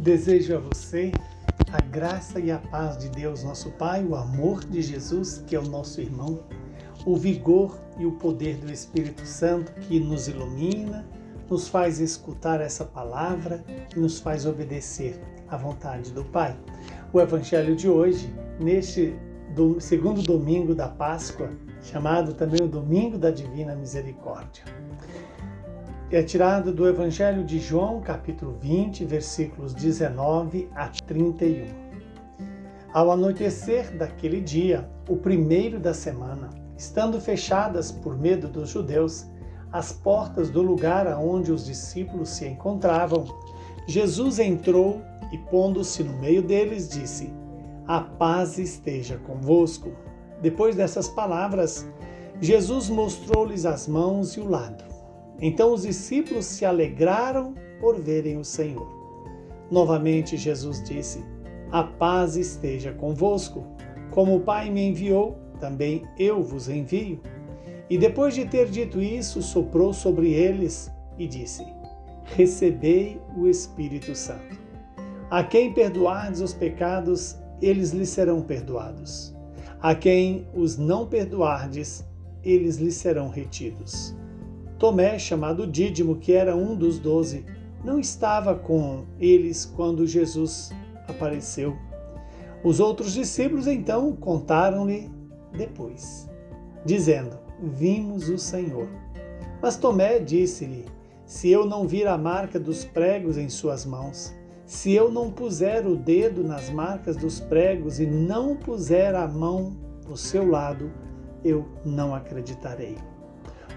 Desejo a você a graça e a paz de Deus, nosso Pai, o amor de Jesus, que é o nosso irmão, o vigor e o poder do Espírito Santo que nos ilumina, nos faz escutar essa palavra e nos faz obedecer à vontade do Pai. O Evangelho de hoje, neste do, segundo domingo da Páscoa, chamado também o Domingo da Divina Misericórdia é tirado do Evangelho de João, capítulo 20, versículos 19 a 31. Ao anoitecer daquele dia, o primeiro da semana, estando fechadas por medo dos judeus as portas do lugar aonde os discípulos se encontravam, Jesus entrou e, pondo-se no meio deles, disse: A paz esteja convosco. Depois dessas palavras, Jesus mostrou-lhes as mãos e o lado. Então os discípulos se alegraram por verem o Senhor. Novamente Jesus disse: A paz esteja convosco. Como o Pai me enviou, também eu vos envio. E depois de ter dito isso, soprou sobre eles e disse: Recebei o Espírito Santo. A quem perdoardes os pecados, eles lhes serão perdoados. A quem os não perdoardes, eles lhes serão retidos. Tomé, chamado Dídimo, que era um dos doze, não estava com eles quando Jesus apareceu. Os outros discípulos então contaram-lhe depois, dizendo: Vimos o Senhor. Mas Tomé disse-lhe: Se eu não vir a marca dos pregos em suas mãos, se eu não puser o dedo nas marcas dos pregos e não puser a mão no seu lado, eu não acreditarei.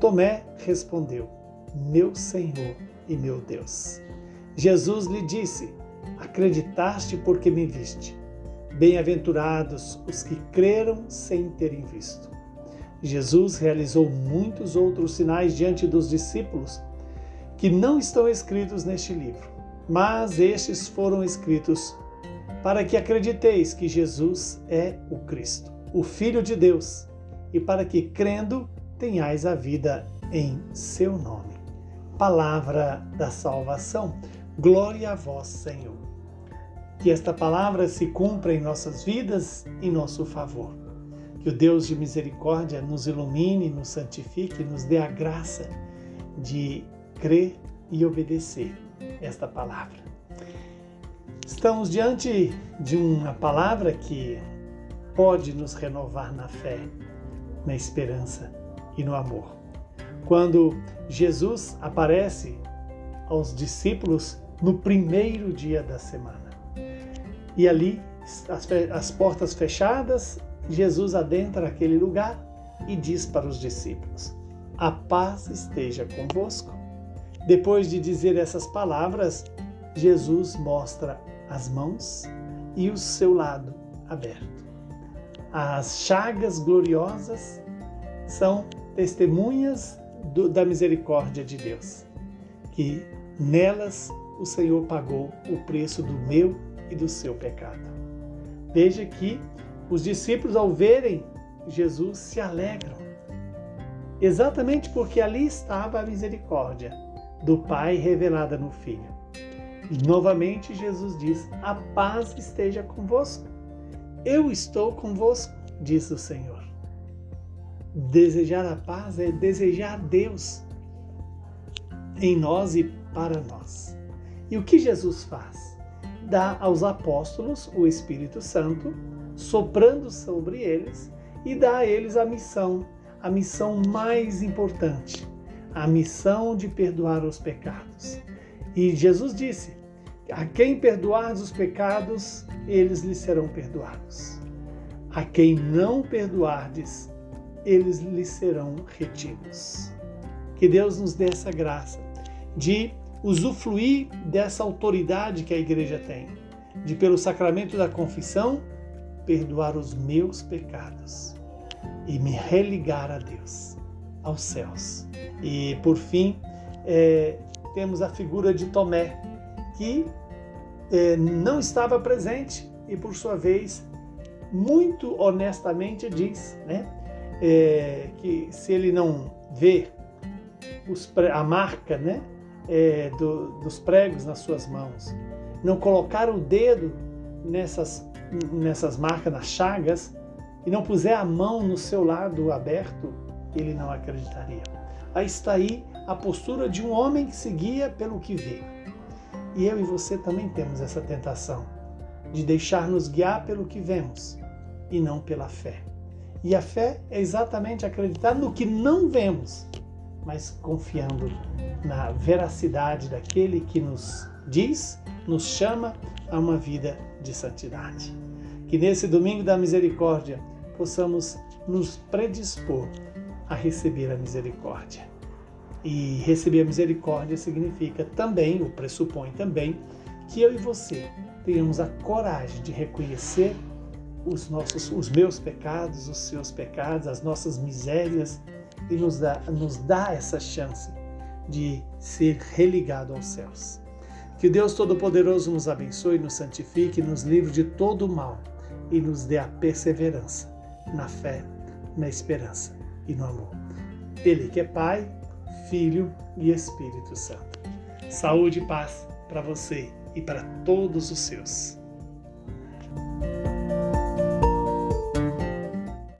Tomé respondeu: Meu Senhor e meu Deus. Jesus lhe disse: Acreditaste porque me viste. Bem-aventurados os que creram sem terem visto. Jesus realizou muitos outros sinais diante dos discípulos que não estão escritos neste livro, mas estes foram escritos para que acrediteis que Jesus é o Cristo, o Filho de Deus, e para que, crendo, tenhais a vida em seu nome. Palavra da salvação. Glória a vós, Senhor. Que esta palavra se cumpra em nossas vidas em nosso favor. Que o Deus de misericórdia nos ilumine, nos santifique, nos dê a graça de crer e obedecer esta palavra. Estamos diante de uma palavra que pode nos renovar na fé, na esperança e no amor. Quando Jesus aparece aos discípulos no primeiro dia da semana. E ali, as, as portas fechadas, Jesus adentra aquele lugar e diz para os discípulos: A paz esteja convosco. Depois de dizer essas palavras, Jesus mostra as mãos e o seu lado aberto. As chagas gloriosas são testemunhas do, da misericórdia de Deus, que nelas o Senhor pagou o preço do meu e do seu pecado. Veja que os discípulos, ao verem Jesus, se alegram, exatamente porque ali estava a misericórdia do Pai revelada no Filho. E novamente Jesus diz: A paz esteja convosco. Eu estou convosco, diz o Senhor. Desejar a paz é desejar Deus em nós e para nós. E o que Jesus faz? Dá aos apóstolos o Espírito Santo, soprando sobre eles, e dá a eles a missão, a missão mais importante, a missão de perdoar os pecados. E Jesus disse: A quem perdoardes os pecados, eles lhes serão perdoados. A quem não perdoardes, eles lhes serão retidos. Que Deus nos dê essa graça de usufruir dessa autoridade que a igreja tem, de, pelo sacramento da confissão, perdoar os meus pecados e me religar a Deus, aos céus. E, por fim, é, temos a figura de Tomé, que é, não estava presente e, por sua vez, muito honestamente diz né, é, que se ele não vê os, a marca né, é, do, dos pregos nas suas mãos, não colocar o dedo nessas, nessas marcas, nas chagas, e não puser a mão no seu lado aberto, ele não acreditaria. Aí está aí a postura de um homem que se guia pelo que vê. E eu e você também temos essa tentação de deixar-nos guiar pelo que vemos e não pela fé. E a fé é exatamente acreditar no que não vemos, mas confiando na veracidade daquele que nos diz, nos chama a uma vida de santidade. Que nesse domingo da misericórdia possamos nos predispor a receber a misericórdia. E receber a misericórdia significa também, ou pressupõe também, que eu e você tenhamos a coragem de reconhecer os nossos, os meus pecados, os seus pecados, as nossas misérias e nos dá, nos dá essa chance de ser religado aos céus. Que Deus Todo-Poderoso nos abençoe, nos santifique, nos livre de todo o mal e nos dê a perseverança na fé, na esperança e no amor. Ele que é Pai, Filho e Espírito Santo. Saúde e paz para você e para todos os seus.